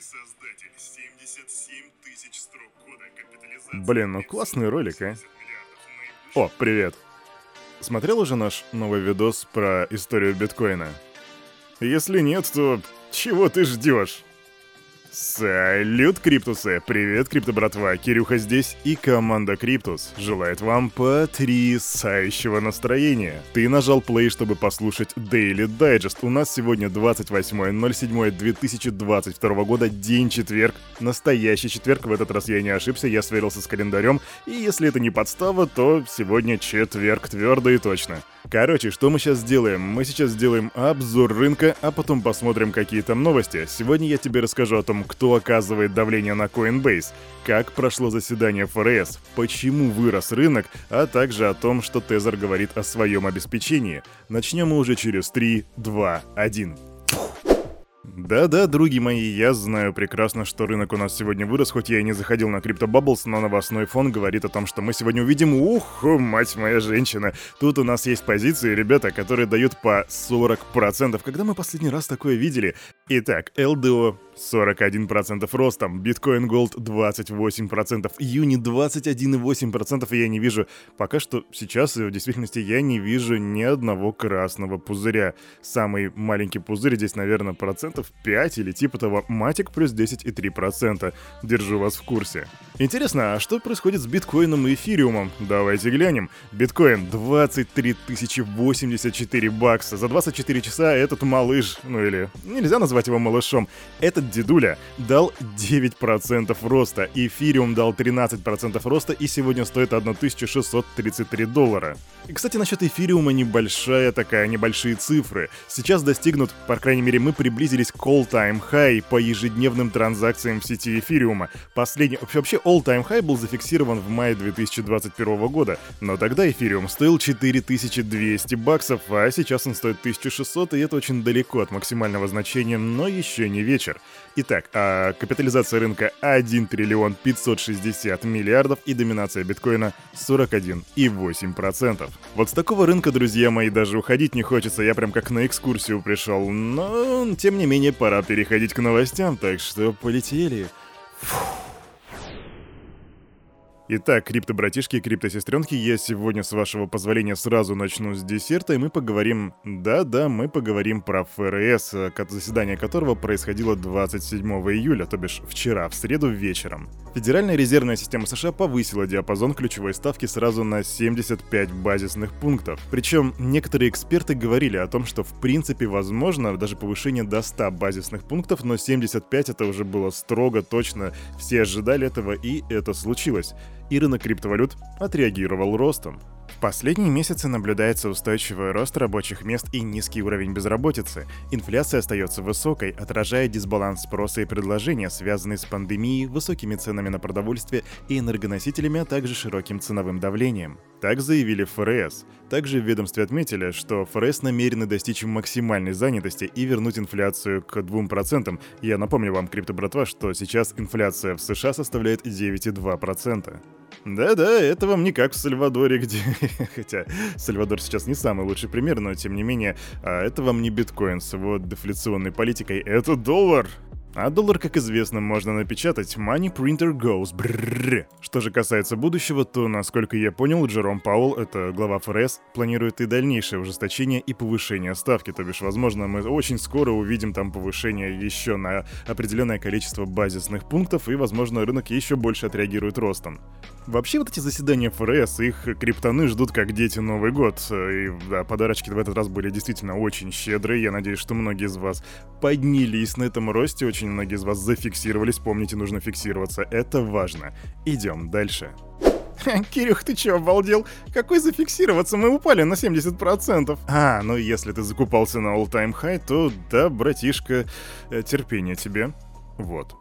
создатель, 77 тысяч строк кода, капитализация... Блин, ну классный ролик, а. О, привет. Смотрел уже наш новый видос про историю биткоина? Если нет, то чего ты ждешь? Салют, Криптусы! Привет, Крипто братва! Кирюха здесь и команда Криптус желает вам потрясающего настроения. Ты нажал play, чтобы послушать Daily Digest. У нас сегодня 28.07.2022 года, день четверг. Настоящий четверг, в этот раз я не ошибся, я сверился с календарем. И если это не подстава, то сегодня четверг, твердо и точно. Короче, что мы сейчас сделаем? Мы сейчас сделаем обзор рынка, а потом посмотрим какие там новости. Сегодня я тебе расскажу о том, кто оказывает давление на Coinbase, как прошло заседание ФРС, почему вырос рынок, а также о том, что Тезер говорит о своем обеспечении. Начнем мы уже через 3, 2, 1. Да-да, други мои, я знаю прекрасно, что рынок у нас сегодня вырос, хоть я и не заходил на Crypto Bubbles, но новостной фон говорит о том, что мы сегодня увидим, ух, мать моя женщина. Тут у нас есть позиции, ребята, которые дают по 40%. Когда мы последний раз такое видели? Итак, LDO 41% ростом, биткоин Gold 28%, Юни 21,8% и я не вижу, пока что сейчас в действительности я не вижу ни одного красного пузыря. Самый маленький пузырь здесь, наверное, процентов 5 или типа того, Матик плюс 10,3%. Держу вас в курсе. Интересно, а что происходит с биткоином и эфириумом? Давайте глянем. Биткоин 23 084 бакса. За 24 часа этот малыш, ну или нельзя назвать его малышом, этот дедуля дал 9% роста, эфириум дал 13% роста и сегодня стоит 1633 доллара. И, кстати, насчет эфириума небольшая такая, небольшие цифры. Сейчас достигнут, по крайней мере, мы приблизились к all-time high по ежедневным транзакциям в сети эфириума. Последний, вообще all-time high был зафиксирован в мае 2021 года, но тогда эфириум стоил 4200 баксов, а сейчас он стоит 1600, и это очень далеко от максимального значения, но еще не вечер. Итак, а капитализация рынка 1 триллион 560 миллиардов и доминация биткоина 41,8%. Вот с такого рынка, друзья мои, даже уходить не хочется, я прям как на экскурсию пришел. Но, тем не менее, пора переходить к новостям, так что полетели. Фух. Итак, крипто-братишки и крипто-сестренки, я сегодня, с вашего позволения, сразу начну с десерта, и мы поговорим... Да-да, мы поговорим про ФРС, заседание которого происходило 27 июля, то бишь вчера, в среду вечером. Федеральная резервная система США повысила диапазон ключевой ставки сразу на 75 базисных пунктов. Причем некоторые эксперты говорили о том, что в принципе возможно даже повышение до 100 базисных пунктов, но 75 это уже было строго, точно, все ожидали этого, и это случилось и рынок криптовалют отреагировал ростом. В последние месяцы наблюдается устойчивый рост рабочих мест и низкий уровень безработицы. Инфляция остается высокой, отражая дисбаланс спроса и предложения, связанный с пандемией, высокими ценами на продовольствие и энергоносителями, а также широким ценовым давлением. Так заявили ФРС. Также в ведомстве отметили, что ФРС намерены достичь максимальной занятости и вернуть инфляцию к 2%. Я напомню вам, крипто-братва, что сейчас инфляция в США составляет 9,2%. Да-да, это вам не как в Сальвадоре, где... Хотя Сальвадор сейчас не самый лучший пример, но тем не менее, а это вам не биткоин с его дефляционной политикой, это доллар. А доллар, как известно, можно напечатать Money Printer Goes. Бррррр. Что же касается будущего, то, насколько я понял, Джером Пауэлл, это глава ФРС, планирует и дальнейшее ужесточение и повышение ставки. То бишь, возможно, мы очень скоро увидим там повышение еще на определенное количество базисных пунктов, и, возможно, рынок еще больше отреагирует ростом. Вообще, вот эти заседания ФРС, их криптоны ждут как дети Новый год. И да, подарочки в этот раз были действительно очень щедрые. Я надеюсь, что многие из вас поднялись на этом росте, очень многие из вас зафиксировались. Помните, нужно фиксироваться. Это важно. Идем дальше. Кирюх, ты чё, обалдел? Какой зафиксироваться? Мы упали на 70%. А, ну если ты закупался на all-time high, то да, братишка, э, терпение тебе. Вот.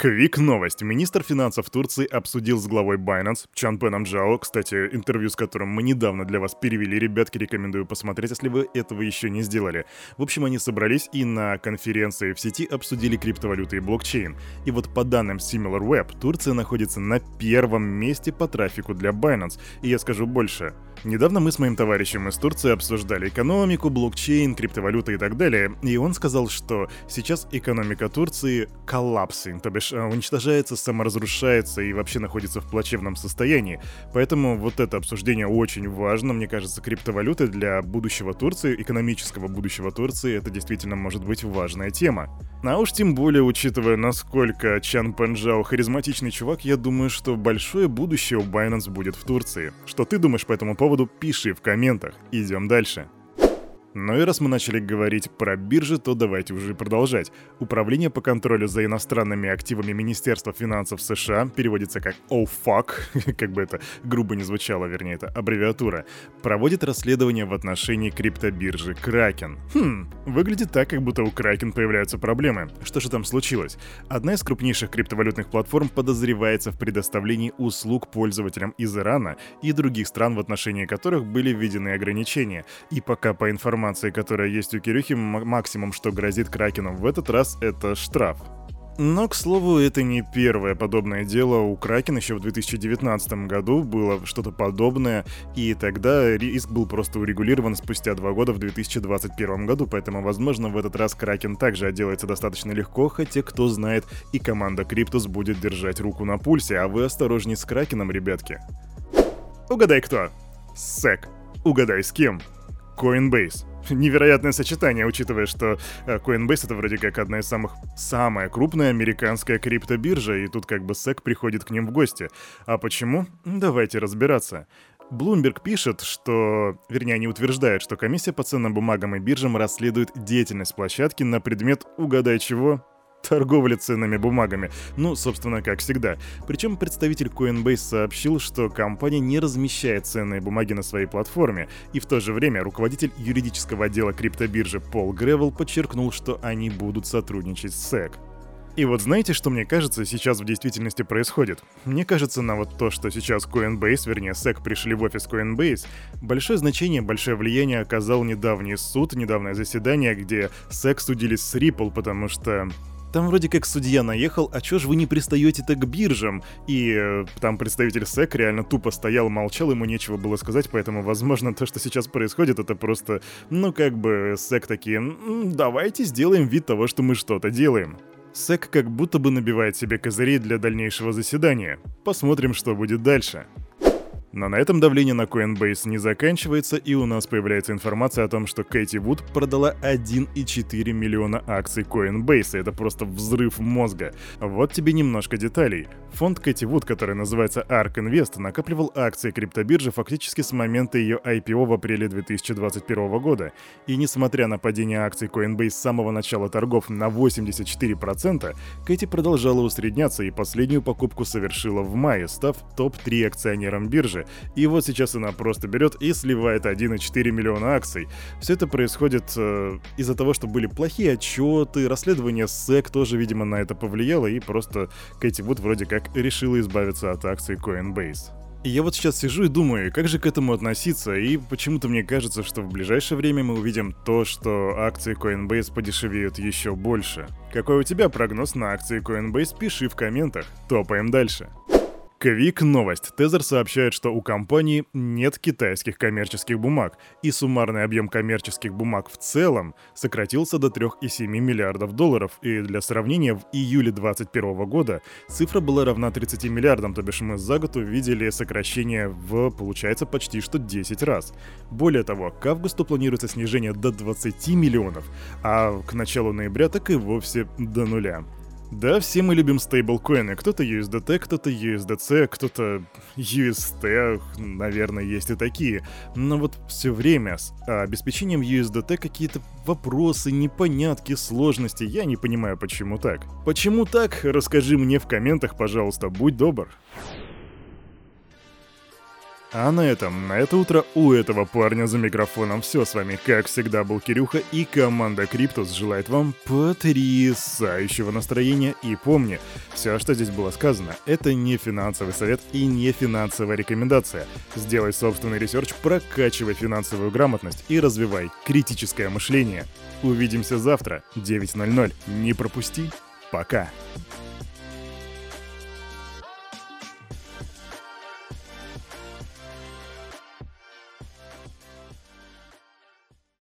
Квик новость. Министр финансов Турции обсудил с главой Binance Чанпеном Джао, кстати, интервью с которым мы недавно для вас перевели, ребятки, рекомендую посмотреть, если вы этого еще не сделали. В общем, они собрались и на конференции в сети обсудили криптовалюты и блокчейн. И вот по данным SimilarWeb, Турция находится на первом месте по трафику для Binance. И я скажу больше. Недавно мы с моим товарищем из Турции обсуждали экономику, блокчейн, криптовалюты и так далее, и он сказал, что сейчас экономика Турции коллапсинг, то бишь э, уничтожается, саморазрушается и вообще находится в плачевном состоянии. Поэтому вот это обсуждение очень важно, мне кажется, криптовалюты для будущего Турции, экономического будущего Турции, это действительно может быть важная тема. А уж тем более, учитывая, насколько Чан Пенджао харизматичный чувак, я думаю, что большое будущее у Binance будет в Турции. Что ты думаешь по этому поводу, пиши в комментах. Идем дальше. Ну и раз мы начали говорить про биржи, то давайте уже продолжать. Управление по контролю за иностранными активами Министерства финансов США, переводится как OFAC, как бы это грубо не звучало, вернее, это аббревиатура, проводит расследование в отношении криптобиржи Kraken. Хм, выглядит так, как будто у Kraken появляются проблемы. Что же там случилось? Одна из крупнейших криптовалютных платформ подозревается в предоставлении услуг пользователям из Ирана и других стран, в отношении которых были введены ограничения. И пока по информации информации, которая есть у Кирюхи, максимум, что грозит Кракену в этот раз, это штраф. Но, к слову, это не первое подобное дело. У Кракен еще в 2019 году было что-то подобное, и тогда риск был просто урегулирован спустя два года в 2021 году, поэтому, возможно, в этот раз Кракен также отделается достаточно легко, хотя, кто знает, и команда Криптус будет держать руку на пульсе, а вы осторожней с Кракеном, ребятки. Угадай кто? Сек. Угадай с кем? Coinbase. Невероятное сочетание, учитывая, что э, Coinbase это вроде как одна из самых... Самая крупная американская криптобиржа, и тут как бы SEC приходит к ним в гости. А почему? Давайте разбираться. Bloomberg пишет, что, вернее, они утверждают, что комиссия по ценным бумагам и биржам расследует деятельность площадки на предмет, угадай чего, торговли ценными бумагами. Ну, собственно, как всегда. Причем представитель Coinbase сообщил, что компания не размещает ценные бумаги на своей платформе, и в то же время руководитель юридического отдела криптобиржи Пол Гревел подчеркнул, что они будут сотрудничать с SEC. И вот знаете, что мне кажется сейчас в действительности происходит? Мне кажется, на вот то, что сейчас Coinbase, вернее SEC пришли в офис Coinbase, большое значение, большое влияние оказал недавний суд, недавнее заседание, где SEC судились с Ripple, потому что там вроде как судья наехал, а чё ж вы не пристаете-то к биржам? И э, там представитель СЭК реально тупо стоял, молчал, ему нечего было сказать, поэтому, возможно, то, что сейчас происходит, это просто, ну, как бы СЭК такие, давайте сделаем вид того, что мы что-то делаем. СЭК как будто бы набивает себе козырей для дальнейшего заседания. Посмотрим, что будет дальше. Но на этом давление на Coinbase не заканчивается, и у нас появляется информация о том, что Кэти Вуд продала 1,4 миллиона акций Coinbase. Это просто взрыв мозга. Вот тебе немножко деталей. Фонд Кэти Вуд, который называется ARK Invest, накапливал акции криптобиржи фактически с момента ее IPO в апреле 2021 года. И несмотря на падение акций Coinbase с самого начала торгов на 84%, Кэти продолжала усредняться и последнюю покупку совершила в мае, став топ-3 акционером биржи, и вот сейчас она просто берет и сливает 1,4 миллиона акций. Все это происходит э, из-за того, что были плохие отчеты, расследование SEC тоже, видимо, на это повлияло, и просто Кэти Вуд вроде как решила избавиться от акций Coinbase. Я вот сейчас сижу и думаю, как же к этому относиться, и почему-то мне кажется, что в ближайшее время мы увидим то, что акции Coinbase подешевеют еще больше. Какой у тебя прогноз на акции Coinbase, пиши в комментах. Топаем дальше. Квик новость. Тезер сообщает, что у компании нет китайских коммерческих бумаг, и суммарный объем коммерческих бумаг в целом сократился до 3,7 миллиардов долларов, и для сравнения, в июле 2021 года цифра была равна 30 миллиардам, то бишь мы за год увидели сокращение в, получается, почти что 10 раз. Более того, к августу планируется снижение до 20 миллионов, а к началу ноября так и вовсе до нуля. Да, все мы любим стейблкоины. Кто-то USDT, кто-то USDC, кто-то UST, наверное, есть и такие. Но вот все время с обеспечением USDT какие-то вопросы, непонятки, сложности. Я не понимаю, почему так. Почему так? Расскажи мне в комментах, пожалуйста, будь добр. А на этом, на это утро у этого парня за микрофоном все с вами, как всегда, был Кирюха и команда Криптус желает вам потрясающего настроения и помни, все, что здесь было сказано, это не финансовый совет и не финансовая рекомендация. Сделай собственный research, прокачивай финансовую грамотность и развивай критическое мышление. Увидимся завтра, 9.00. Не пропусти. Пока.